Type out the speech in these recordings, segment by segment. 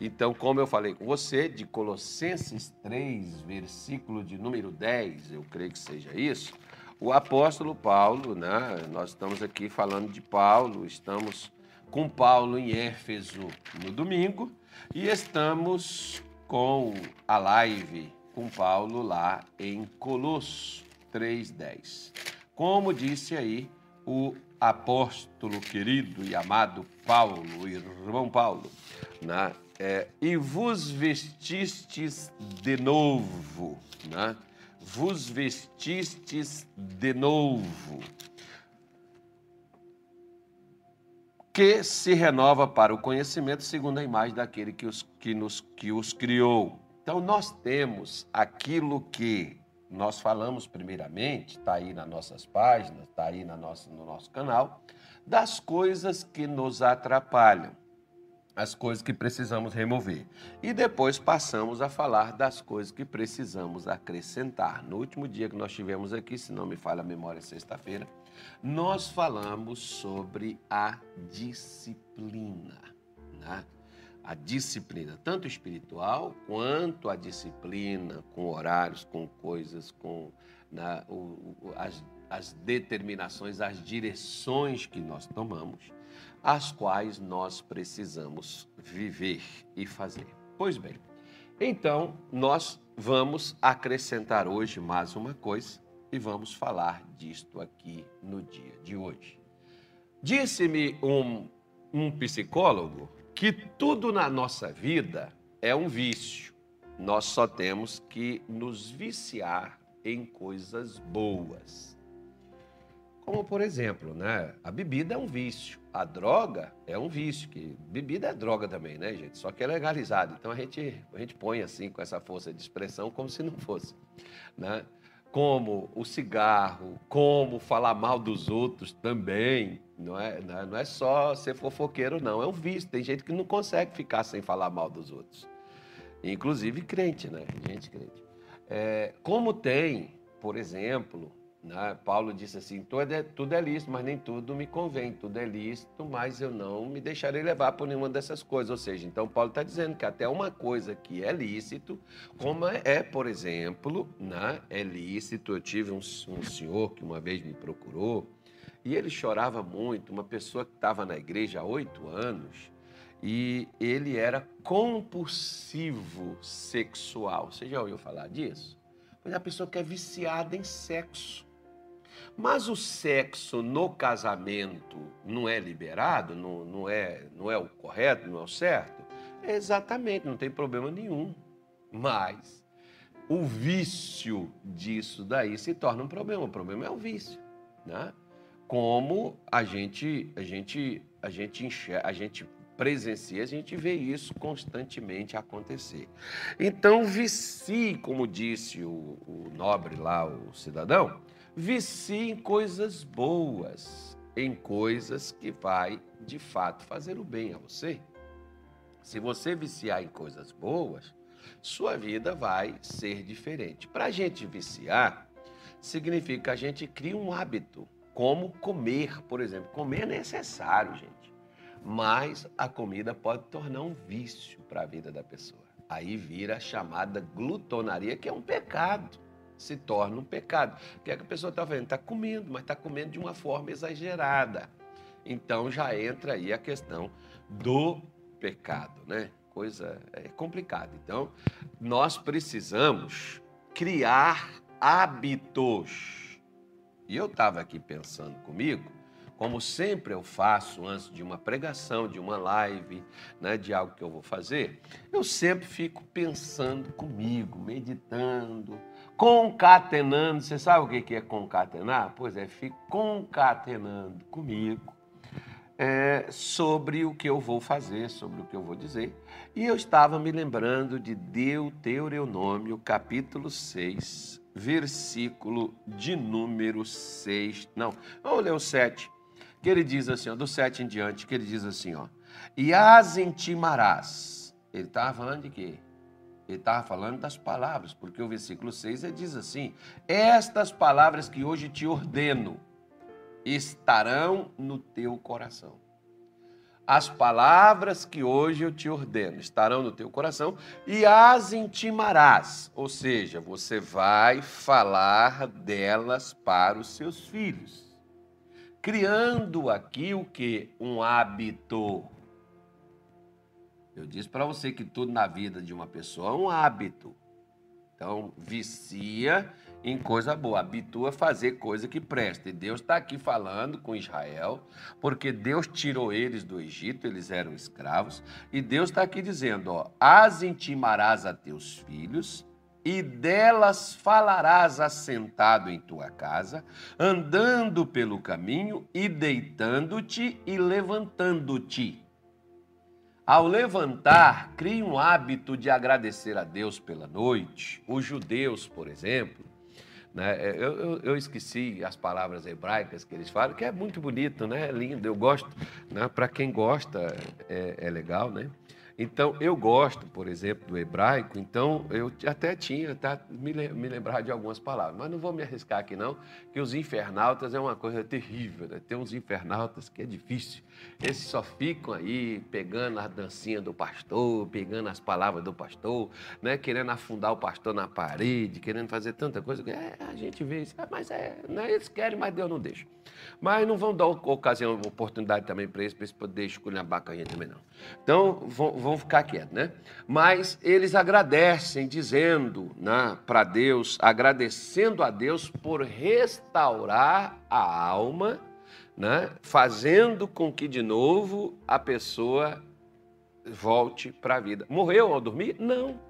Então, como eu falei com você, de Colossenses 3, versículo de número 10, eu creio que seja isso, o apóstolo Paulo, né? Nós estamos aqui falando de Paulo, estamos com Paulo em Éfeso no domingo e estamos com a live com Paulo lá em Colosso 3:10. Como disse aí o apóstolo querido e amado Paulo, irmão Paulo, né? É, e vos vestistes de novo, né? Vos vestistes de novo, que se renova para o conhecimento segundo a imagem daquele que os, que nos, que os criou. Então, nós temos aquilo que nós falamos primeiramente, está aí nas nossas páginas, está aí na nossa, no nosso canal, das coisas que nos atrapalham, as coisas que precisamos remover. E depois passamos a falar das coisas que precisamos acrescentar. No último dia que nós tivemos aqui, se não me falha a memória, sexta-feira, nós falamos sobre a disciplina. Né? a disciplina, tanto espiritual quanto a disciplina com horários, com coisas, com na, o, as, as determinações, as direções que nós tomamos, as quais nós precisamos viver e fazer. Pois bem, então nós vamos acrescentar hoje mais uma coisa e vamos falar disto aqui no dia de hoje. Disse-me um, um psicólogo que tudo na nossa vida é um vício. Nós só temos que nos viciar em coisas boas. Como, por exemplo, né? a bebida é um vício, a droga é um vício, que bebida é droga também, né, gente? Só que é legalizado. Então a gente, a gente põe assim, com essa força de expressão, como se não fosse. Né? Como o cigarro, como falar mal dos outros também, não é, é, não é só ser fofoqueiro, não. É um vício. Tem gente que não consegue ficar sem falar mal dos outros. Inclusive crente, né? Gente crente. É, como tem, por exemplo, né? Paulo disse assim: tudo é, tudo é lícito, mas nem tudo me convém. Tudo é lícito, mas eu não me deixarei levar por nenhuma dessas coisas. Ou seja, então Paulo está dizendo que até uma coisa que é lícito, como é, por exemplo, né? é lícito. Eu tive um, um senhor que uma vez me procurou e ele chorava muito, uma pessoa que estava na igreja há oito anos, e ele era compulsivo sexual. Você já ouviu falar disso? Pois é, a pessoa que é viciada em sexo. Mas o sexo no casamento não é liberado, não, não, é, não é o correto, não é o certo? É exatamente, não tem problema nenhum. Mas o vício disso daí se torna um problema. O problema é o vício, né? como a gente a gente a gente enxerga, a gente presencia, a gente vê isso constantemente acontecer. Então, vicie, como disse o, o nobre lá, o cidadão, vicie em coisas boas, em coisas que vai de fato fazer o bem a você. Se você viciar em coisas boas, sua vida vai ser diferente. Para a gente viciar, significa que a gente cria um hábito como comer, por exemplo. Comer é necessário, gente. Mas a comida pode tornar um vício para a vida da pessoa. Aí vira a chamada glutonaria, que é um pecado. Se torna um pecado. O que é que a pessoa está fazendo? Está comendo, mas está comendo de uma forma exagerada. Então já entra aí a questão do pecado, né? Coisa é complicada. Então, nós precisamos criar hábitos e eu estava aqui pensando comigo, como sempre eu faço antes de uma pregação, de uma live, né, de algo que eu vou fazer, eu sempre fico pensando comigo, meditando, concatenando. Você sabe o que é concatenar? Pois é, fico concatenando comigo é, sobre o que eu vou fazer, sobre o que eu vou dizer. E eu estava me lembrando de Deuteronômio, capítulo 6, versículo de número 6. Não, vamos ler o 7. Que ele diz assim, ó, do 7 em diante, que ele diz assim, ó. E as intimarás. Ele estava falando de quê? Ele estava falando das palavras, porque o versículo 6 ele diz assim: Estas palavras que hoje te ordeno estarão no teu coração. as palavras que hoje eu te ordeno estarão no teu coração e as intimarás, ou seja, você vai falar delas para os seus filhos, criando aqui o que? Um hábito. Eu disse para você que tudo na vida de uma pessoa é um hábito. Então, vicia em coisa boa, habitua a fazer coisa que presta. E Deus está aqui falando com Israel, porque Deus tirou eles do Egito, eles eram escravos, e Deus está aqui dizendo: ó, as intimarás a teus filhos, e delas falarás assentado em tua casa, andando pelo caminho e deitando-te e levantando-te. Ao levantar, crie um hábito de agradecer a Deus pela noite. Os judeus, por exemplo, né, eu, eu, eu, esqueci as palavras hebraicas que eles falam, que é muito bonito, né, é lindo, eu gosto. Né, Para quem gosta, é, é legal, né? Então, eu gosto, por exemplo, do hebraico, então eu até tinha, tá, me, me lembrar de algumas palavras, mas não vou me arriscar aqui não, que os infernautas é uma coisa terrível, né? Tem uns infernautas que é difícil. Esses só ficam aí pegando a dancinha do pastor, pegando as palavras do pastor, né? querendo afundar o pastor na parede, querendo fazer tanta coisa. É, a gente vê isso, é, mas é, né? eles querem, mas Deus não deixa. Mas não vão dar ocasião, oportunidade também para eles, para eles poderem escolher a a gente também não. Então, vão, vão ficar quietos, né? Mas eles agradecem, dizendo né, para Deus, agradecendo a Deus por restaurar a alma, né? Fazendo com que de novo a pessoa volte para a vida. Morreu ao dormir? Não.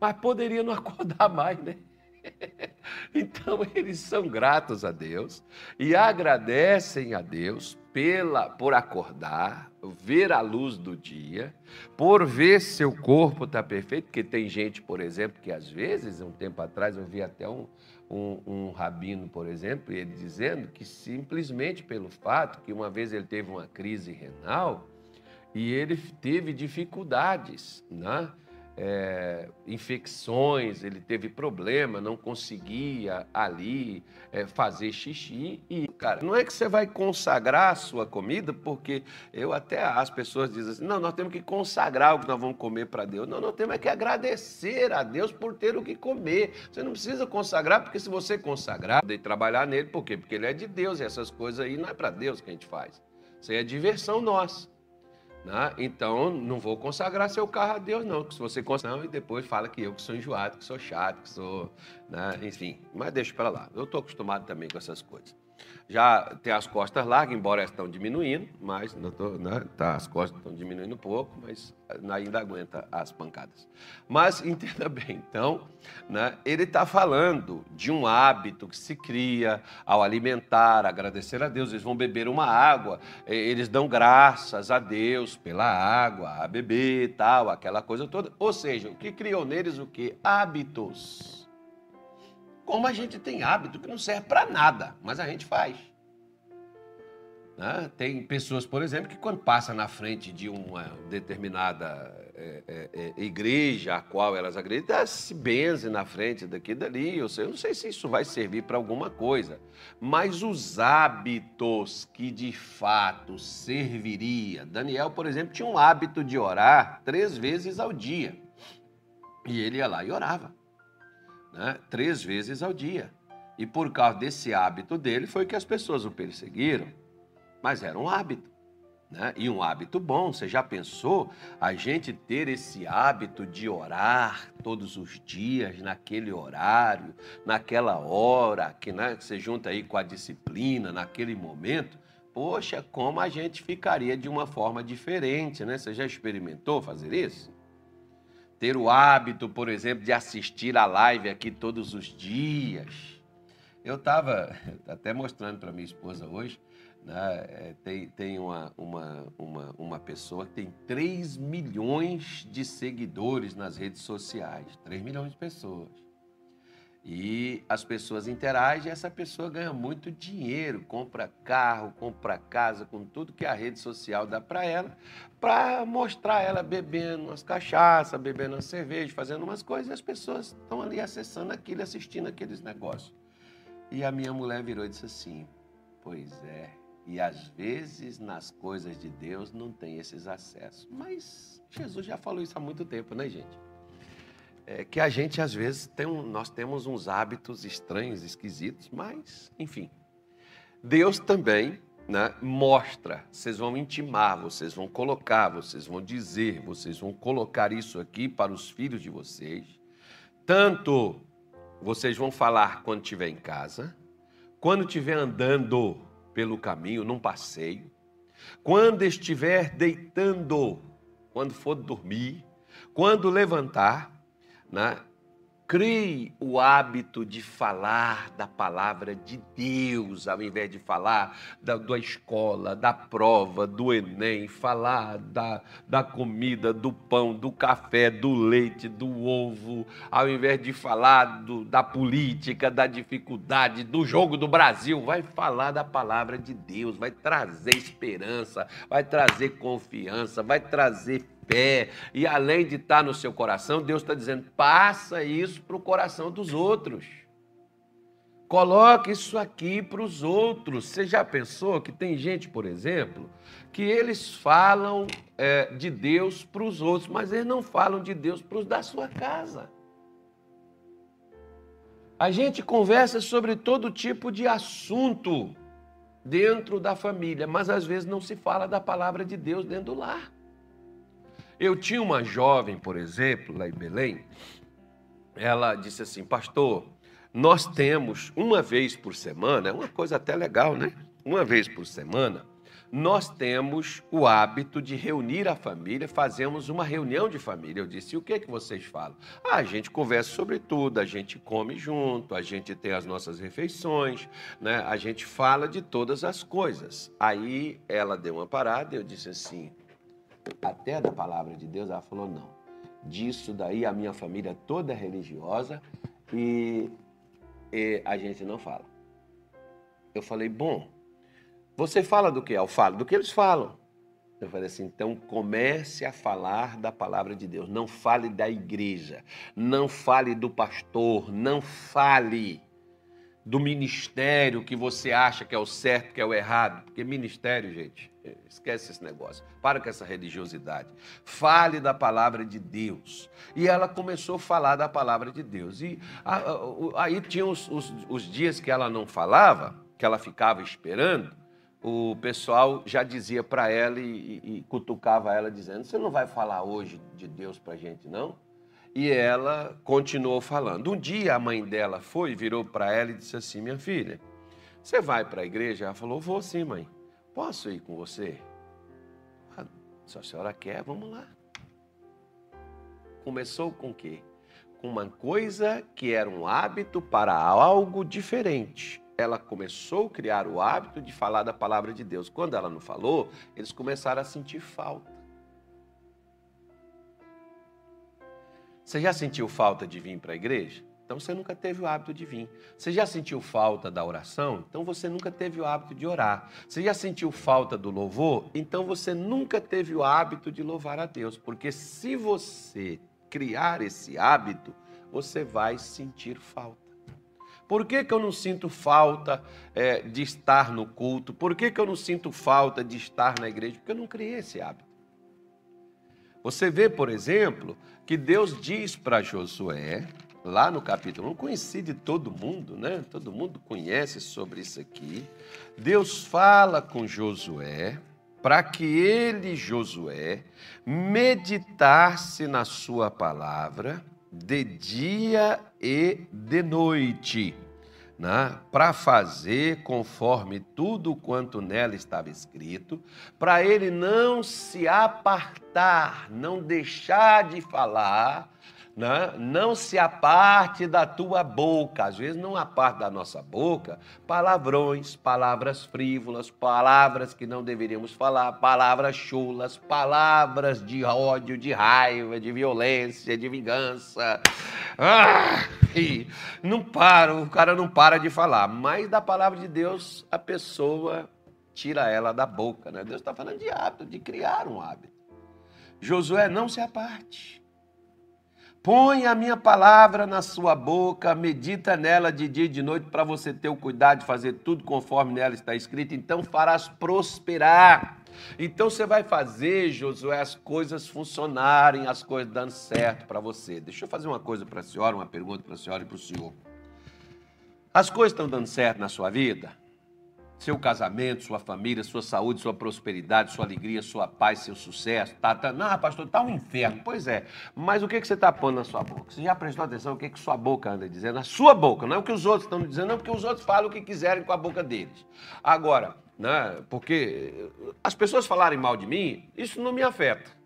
Mas poderia não acordar mais, né? Então eles são gratos a Deus e agradecem a Deus pela por acordar, ver a luz do dia, por ver seu corpo tá perfeito, porque tem gente, por exemplo, que às vezes, um tempo atrás, eu vi até um, um, um rabino, por exemplo, ele dizendo que simplesmente pelo fato que uma vez ele teve uma crise renal e ele teve dificuldades, né? É, infecções, ele teve problema, não conseguia ali é, fazer xixi. E, cara, não é que você vai consagrar a sua comida, porque eu até as pessoas dizem assim: não, nós temos que consagrar o que nós vamos comer para Deus. Não, nós temos é que agradecer a Deus por ter o que comer. Você não precisa consagrar, porque se você consagrar, de trabalhar nele, por quê? Porque ele é de Deus e essas coisas aí não é para Deus que a gente faz. Isso aí é diversão nossa. Né? Então, não vou consagrar seu carro a Deus, não. Porque se você consagrar e depois fala que eu que sou enjoado, que sou chato, que sou. Né? Enfim, mas deixa para lá. Eu estou acostumado também com essas coisas. Já tem as costas largas, embora estão diminuindo, mas tô, né, tá, as costas estão diminuindo um pouco, mas ainda aguenta as pancadas. Mas entenda bem, então, né, ele está falando de um hábito que se cria ao alimentar, agradecer a Deus. Eles vão beber uma água, eles dão graças a Deus pela água, a beber, tal, aquela coisa toda. Ou seja, o que criou neles o que? Hábitos como a gente tem hábito que não serve para nada, mas a gente faz. Né? Tem pessoas, por exemplo, que quando passa na frente de uma determinada é, é, é, igreja a qual elas acreditam, se benzem na frente daqui e dali. Eu, sei, eu não sei se isso vai servir para alguma coisa, mas os hábitos que de fato serviria. Daniel, por exemplo, tinha um hábito de orar três vezes ao dia. E ele ia lá e orava né, três vezes ao dia. E por causa desse hábito dele foi que as pessoas o perseguiram. Mas era um hábito. Né? E um hábito bom. Você já pensou a gente ter esse hábito de orar todos os dias, naquele horário, naquela hora, que, né, você junta aí com a disciplina, naquele momento? Poxa, como a gente ficaria de uma forma diferente, né? Você já experimentou fazer isso? Ter o hábito, por exemplo, de assistir a live aqui todos os dias. Eu estava até mostrando para minha esposa hoje, né, é, tem, tem uma, uma, uma, uma pessoa que tem 3 milhões de seguidores nas redes sociais. 3 milhões de pessoas. E as pessoas interagem, essa pessoa ganha muito dinheiro, compra carro, compra casa, com tudo que a rede social dá para ela, para mostrar ela bebendo umas cachaças, bebendo uma cerveja, fazendo umas coisas, e as pessoas estão ali acessando aquilo, assistindo aqueles negócios. E a minha mulher virou e disse assim: Pois é, E às vezes nas coisas de Deus não tem esses acessos. Mas Jesus já falou isso há muito tempo, né, gente? É que a gente às vezes tem um, nós temos uns hábitos estranhos, esquisitos, mas enfim. Deus também né, mostra, vocês vão intimar, vocês vão colocar, vocês vão dizer, vocês vão colocar isso aqui para os filhos de vocês. Tanto vocês vão falar quando estiver em casa, quando estiver andando pelo caminho, num passeio, quando estiver deitando, quando for dormir, quando levantar, né? Crie o hábito de falar da palavra de Deus, ao invés de falar da, da escola, da prova, do Enem, falar da, da comida, do pão, do café, do leite, do ovo, ao invés de falar do, da política, da dificuldade, do jogo do Brasil, vai falar da palavra de Deus, vai trazer esperança, vai trazer confiança, vai trazer pé, e além de estar no seu coração, Deus está dizendo: passa isso para o coração dos outros. Coloque isso aqui para os outros. Você já pensou que tem gente, por exemplo, que eles falam é, de Deus para os outros, mas eles não falam de Deus para os da sua casa. A gente conversa sobre todo tipo de assunto dentro da família, mas às vezes não se fala da palavra de Deus dentro do lar. Eu tinha uma jovem, por exemplo, lá em Belém, ela disse assim, pastor, nós temos uma vez por semana, é uma coisa até legal, né? Uma vez por semana, nós temos o hábito de reunir a família, fazemos uma reunião de família. Eu disse, o que é que vocês falam? Ah, a gente conversa sobre tudo, a gente come junto, a gente tem as nossas refeições, né? a gente fala de todas as coisas. Aí ela deu uma parada e eu disse assim, até da palavra de Deus, ela falou: não. Disso daí a minha família toda é religiosa e, e a gente não fala. Eu falei: bom, você fala do que? Eu falo do que eles falam. Eu falei assim, então comece a falar da palavra de Deus. Não fale da igreja, não fale do pastor, não fale do ministério que você acha que é o certo, que é o errado. Porque ministério, gente, esquece esse negócio. Para com essa religiosidade. Fale da palavra de Deus. E ela começou a falar da palavra de Deus. E aí tinha os, os, os dias que ela não falava, que ela ficava esperando. O pessoal já dizia para ela e, e, e cutucava ela, dizendo: Você não vai falar hoje de Deus para gente, não? E ela continuou falando. Um dia a mãe dela foi, virou para ela e disse assim: Minha filha, você vai para a igreja? Ela falou: Vou sim, mãe. Posso ir com você? Ah, se a senhora quer, vamos lá. Começou com o quê? Com uma coisa que era um hábito para algo diferente. Ela começou a criar o hábito de falar da palavra de Deus. Quando ela não falou, eles começaram a sentir falta. Você já sentiu falta de vir para a igreja? Então você nunca teve o hábito de vir. Você já sentiu falta da oração? Então você nunca teve o hábito de orar. Você já sentiu falta do louvor? Então você nunca teve o hábito de louvar a Deus. Porque se você criar esse hábito, você vai sentir falta. Por que, que eu não sinto falta é, de estar no culto? Por que, que eu não sinto falta de estar na igreja? Porque eu não criei esse hábito. Você vê, por exemplo, que Deus diz para Josué, lá no capítulo 1, conheci de todo mundo, né? Todo mundo conhece sobre isso aqui. Deus fala com Josué para que ele, Josué, meditasse na sua palavra de dia e de noite né, para fazer conforme tudo quanto nela estava escrito, para ele não se apartar, não deixar de falar né? não se aparte da tua boca, às vezes não aparte da nossa boca, palavrões, palavras frívolas, palavras que não deveríamos falar, palavras chulas, palavras de ódio, de raiva, de violência, de vingança. Ah, não para, o cara não para de falar, mas da palavra de Deus a pessoa tira ela da boca, né? Deus está falando de hábito, de criar um hábito. Josué, não se aparte. Põe a minha palavra na sua boca, medita nela de dia e de noite para você ter o cuidado de fazer tudo conforme nela está escrito, então farás prosperar. Então você vai fazer, Josué, as coisas funcionarem, as coisas dando certo para você. Deixa eu fazer uma coisa para a senhora, uma pergunta para a senhora e para o senhor. As coisas estão dando certo na sua vida? Seu casamento, sua família, sua saúde, sua prosperidade, sua alegria, sua paz, seu sucesso. Tá, tá, não, pastor, está um inferno. Pois é, mas o que, que você está pondo na sua boca? Você já prestou atenção no que, que sua boca anda dizendo? Na sua boca, não é o que os outros estão dizendo, não, porque os outros falam o que quiserem com a boca deles. Agora, né, porque as pessoas falarem mal de mim, isso não me afeta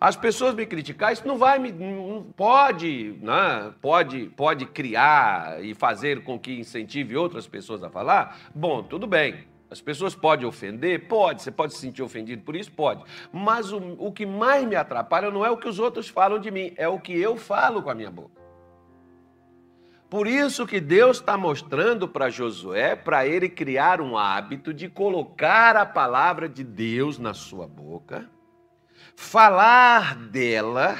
as pessoas me criticar, isso não vai me. Não pode, né? pode, pode criar e fazer com que incentive outras pessoas a falar? Bom, tudo bem. As pessoas podem ofender? Pode. Você pode se sentir ofendido por isso? Pode. Mas o, o que mais me atrapalha não é o que os outros falam de mim, é o que eu falo com a minha boca. Por isso que Deus está mostrando para Josué, para ele criar um hábito de colocar a palavra de Deus na sua boca falar dela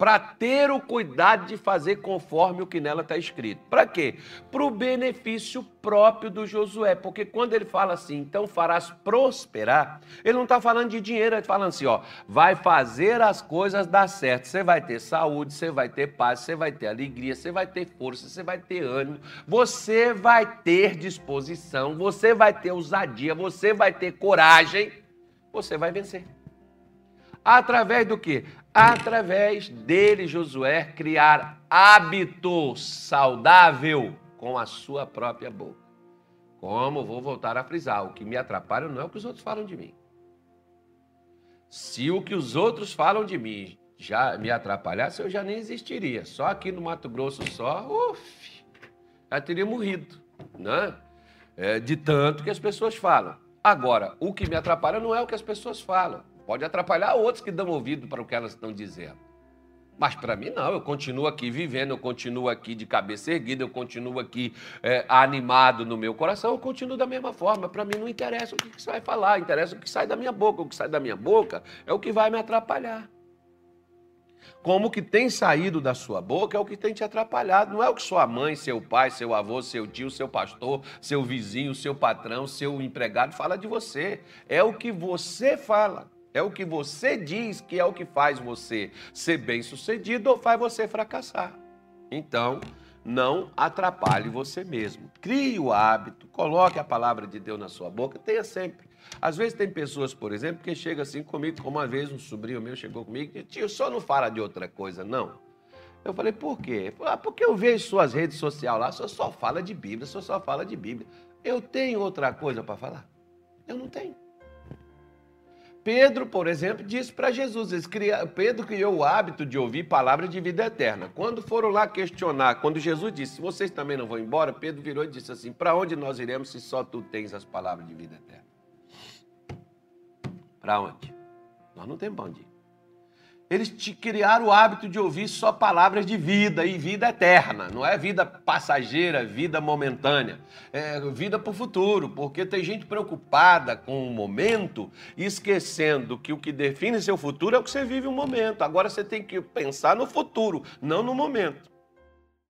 para ter o cuidado de fazer conforme o que nela está escrito. Para quê? Para o benefício próprio do Josué. Porque quando ele fala assim, então farás prosperar, ele não está falando de dinheiro, ele está falando assim, ó, vai fazer as coisas dar certo. Você vai ter saúde, você vai ter paz, você vai ter alegria, você vai ter força, você vai ter ânimo, você vai ter disposição, você vai ter ousadia, você vai ter coragem, você vai vencer. Através do que? Através dele, Josué, criar hábito saudável com a sua própria boca. Como vou voltar a frisar, o que me atrapalha não é o que os outros falam de mim. Se o que os outros falam de mim já me atrapalhasse, eu já nem existiria. Só aqui no Mato Grosso, só, uf, já teria morrido, né? É, de tanto que as pessoas falam. Agora, o que me atrapalha não é o que as pessoas falam. Pode atrapalhar outros que dão ouvido para o que elas estão dizendo. Mas para mim não, eu continuo aqui vivendo, eu continuo aqui de cabeça erguida, eu continuo aqui é, animado no meu coração, eu continuo da mesma forma. Para mim não interessa o que, você vai falar, interessa o que sai da minha boca. O que sai da minha boca é o que vai me atrapalhar. Como o que tem saído da sua boca é o que tem te atrapalhado. Não é o que sua mãe, seu pai, seu avô, seu tio, seu pastor, seu vizinho, seu patrão, seu empregado fala de você. É o que você fala. É o que você diz que é o que faz você ser bem-sucedido ou faz você fracassar. Então, não atrapalhe você mesmo. Crie o hábito, coloque a palavra de Deus na sua boca, tenha sempre. Às vezes tem pessoas, por exemplo, que chegam assim comigo, como uma vez um sobrinho meu chegou comigo e disse, tio, só não fala de outra coisa, não. Eu falei, por quê? Ah, porque eu vejo suas redes sociais lá, só só fala de Bíblia, só só fala de Bíblia. Eu tenho outra coisa para falar? Eu não tenho. Pedro, por exemplo, disse para Jesus, Pedro criou o hábito de ouvir palavras de vida eterna. Quando foram lá questionar, quando Jesus disse, vocês também não vão embora, Pedro virou e disse assim, para onde nós iremos se só tu tens as palavras de vida eterna? Para onde? Nós não temos onde. Eles te criaram o hábito de ouvir só palavras de vida e vida eterna, não é vida passageira, vida momentânea, é vida para o futuro, porque tem gente preocupada com o momento, esquecendo que o que define seu futuro é o que você vive o momento. Agora você tem que pensar no futuro, não no momento.